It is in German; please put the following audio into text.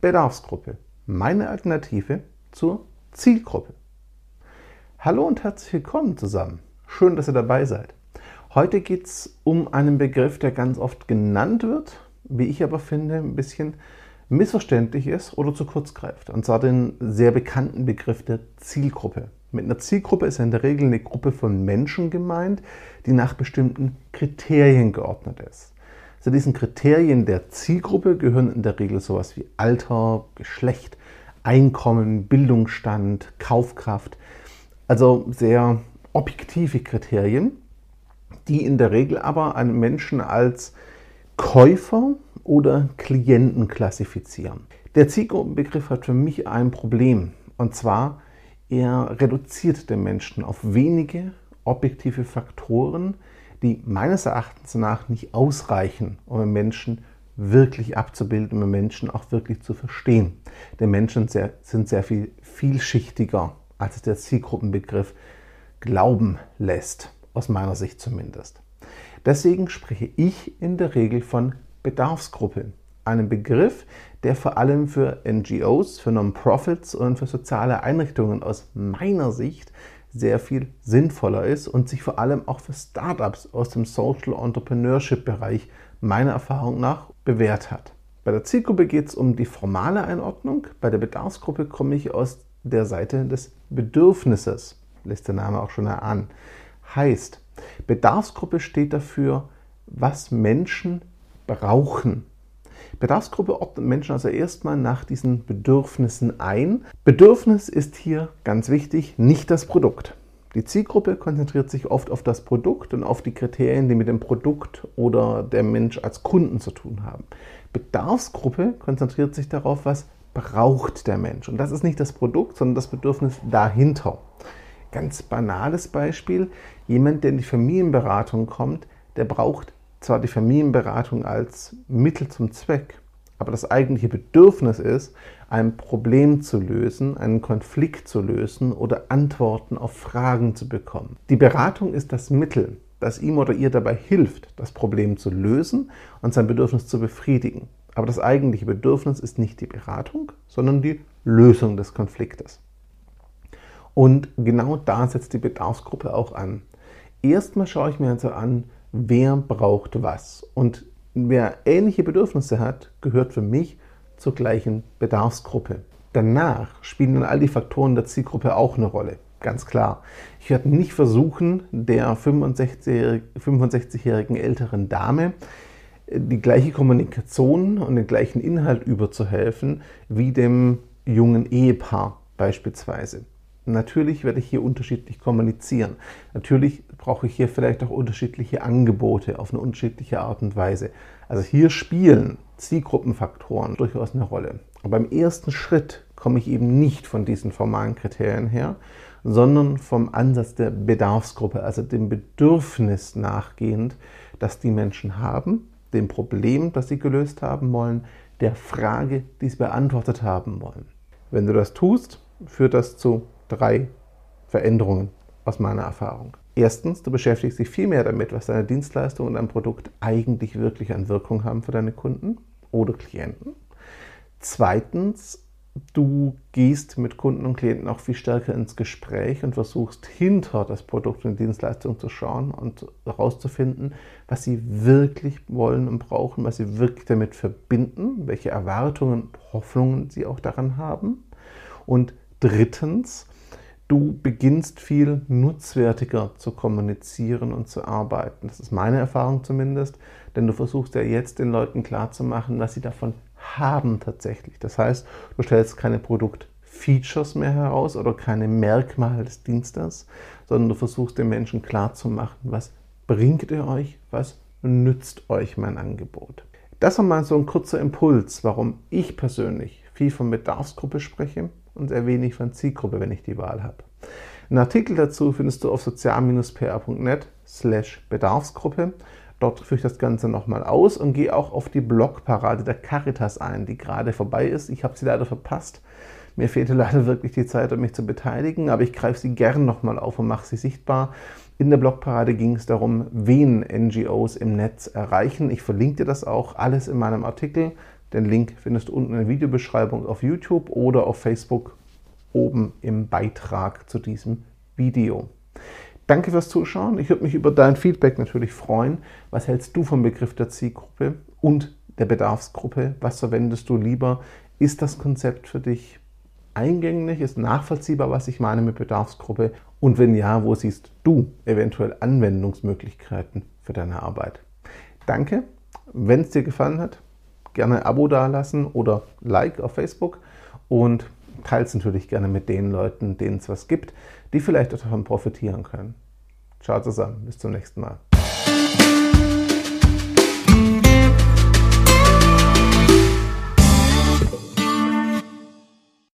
Bedarfsgruppe, meine Alternative zur Zielgruppe. Hallo und herzlich willkommen zusammen. Schön, dass ihr dabei seid. Heute geht es um einen Begriff, der ganz oft genannt wird, wie ich aber finde, ein bisschen missverständlich ist oder zu kurz greift. Und zwar den sehr bekannten Begriff der Zielgruppe. Mit einer Zielgruppe ist in der Regel eine Gruppe von Menschen gemeint, die nach bestimmten Kriterien geordnet ist. Zu diesen Kriterien der Zielgruppe gehören in der Regel sowas wie Alter, Geschlecht, Einkommen, Bildungsstand, Kaufkraft, also sehr objektive Kriterien, die in der Regel aber einen Menschen als Käufer oder Klienten klassifizieren. Der Zielgruppenbegriff hat für mich ein Problem und zwar er reduziert den Menschen auf wenige objektive Faktoren, die meines Erachtens nach nicht ausreichen, um den Menschen wirklich abzubilden, um den Menschen auch wirklich zu verstehen. Denn Menschen sind sehr viel vielschichtiger als es der Zielgruppenbegriff glauben lässt, aus meiner Sicht zumindest. Deswegen spreche ich in der Regel von Bedarfsgruppe, einem Begriff, der vor allem für NGOs, für Non-Profits und für soziale Einrichtungen aus meiner Sicht sehr viel sinnvoller ist und sich vor allem auch für Startups aus dem Social Entrepreneurship Bereich meiner Erfahrung nach bewährt hat. Bei der Zielgruppe geht es um die formale Einordnung, bei der Bedarfsgruppe komme ich aus der Seite des Bedürfnisses, lässt der Name auch schon erahnen. Heißt, Bedarfsgruppe steht dafür, was Menschen brauchen. Bedarfsgruppe ordnet Menschen also erstmal nach diesen Bedürfnissen ein. Bedürfnis ist hier ganz wichtig, nicht das Produkt. Die Zielgruppe konzentriert sich oft auf das Produkt und auf die Kriterien, die mit dem Produkt oder der Mensch als Kunden zu tun haben. Bedarfsgruppe konzentriert sich darauf, was braucht der Mensch. Und das ist nicht das Produkt, sondern das Bedürfnis dahinter. Ganz banales Beispiel, jemand, der in die Familienberatung kommt, der braucht zwar die Familienberatung als Mittel zum Zweck, aber das eigentliche Bedürfnis ist, ein Problem zu lösen, einen Konflikt zu lösen oder Antworten auf Fragen zu bekommen. Die Beratung ist das Mittel, das ihm oder ihr dabei hilft, das Problem zu lösen und sein Bedürfnis zu befriedigen. Aber das eigentliche Bedürfnis ist nicht die Beratung, sondern die Lösung des Konfliktes. Und genau da setzt die Bedarfsgruppe auch an. Erstmal schaue ich mir also an, wer braucht was. Und wer ähnliche Bedürfnisse hat, gehört für mich zur gleichen Bedarfsgruppe. Danach spielen dann all die Faktoren der Zielgruppe auch eine Rolle. Ganz klar. Ich werde nicht versuchen, der 65-jährigen älteren Dame die gleiche Kommunikation und den gleichen Inhalt überzuhelfen wie dem jungen Ehepaar beispielsweise. Natürlich werde ich hier unterschiedlich kommunizieren. Natürlich brauche ich hier vielleicht auch unterschiedliche Angebote auf eine unterschiedliche Art und Weise. Also hier spielen Zielgruppenfaktoren durchaus eine Rolle. Aber beim ersten Schritt komme ich eben nicht von diesen formalen Kriterien her, sondern vom Ansatz der Bedarfsgruppe, also dem Bedürfnis nachgehend, das die Menschen haben dem Problem, das sie gelöst haben wollen, der Frage, die sie beantwortet haben wollen. Wenn du das tust, führt das zu drei Veränderungen aus meiner Erfahrung. Erstens, du beschäftigst dich viel mehr damit, was deine Dienstleistung und dein Produkt eigentlich wirklich an Wirkung haben für deine Kunden oder Klienten. Zweitens, du gehst mit Kunden und Klienten auch viel stärker ins Gespräch und versuchst hinter das Produkt und die Dienstleistung zu schauen und herauszufinden, was sie wirklich wollen und brauchen, was sie wirklich damit verbinden, welche Erwartungen, Hoffnungen sie auch daran haben. Und drittens, du beginnst viel nutzwertiger zu kommunizieren und zu arbeiten. Das ist meine Erfahrung zumindest, denn du versuchst ja jetzt den Leuten klarzumachen, was sie davon haben tatsächlich. Das heißt, du stellst keine Produktfeatures mehr heraus oder keine Merkmale des Dienstes, sondern du versuchst den Menschen klarzumachen, was bringt ihr euch, was nützt euch mein Angebot. Das war mal so ein kurzer Impuls, warum ich persönlich viel von Bedarfsgruppe spreche und sehr wenig von Zielgruppe, wenn ich die Wahl habe. Einen Artikel dazu findest du auf sozial-pr.net slash Bedarfsgruppe Dort führe ich das Ganze nochmal aus und gehe auch auf die Blogparade der Caritas ein, die gerade vorbei ist. Ich habe sie leider verpasst. Mir fehlte leider wirklich die Zeit, um mich zu beteiligen, aber ich greife sie gern nochmal auf und mache sie sichtbar. In der Blogparade ging es darum, wen NGOs im Netz erreichen. Ich verlinke dir das auch alles in meinem Artikel. Den Link findest du unten in der Videobeschreibung auf YouTube oder auf Facebook oben im Beitrag zu diesem Video. Danke fürs Zuschauen. Ich würde mich über dein Feedback natürlich freuen. Was hältst du vom Begriff der Zielgruppe und der Bedarfsgruppe? Was verwendest du lieber? Ist das Konzept für dich eingängig? Ist nachvollziehbar, was ich meine mit Bedarfsgruppe? Und wenn ja, wo siehst du eventuell Anwendungsmöglichkeiten für deine Arbeit? Danke. Wenn es dir gefallen hat, gerne ein Abo dalassen oder Like auf Facebook und teile es natürlich gerne mit den Leuten, denen es was gibt, die vielleicht davon profitieren können. Ciao zusammen, bis zum nächsten Mal.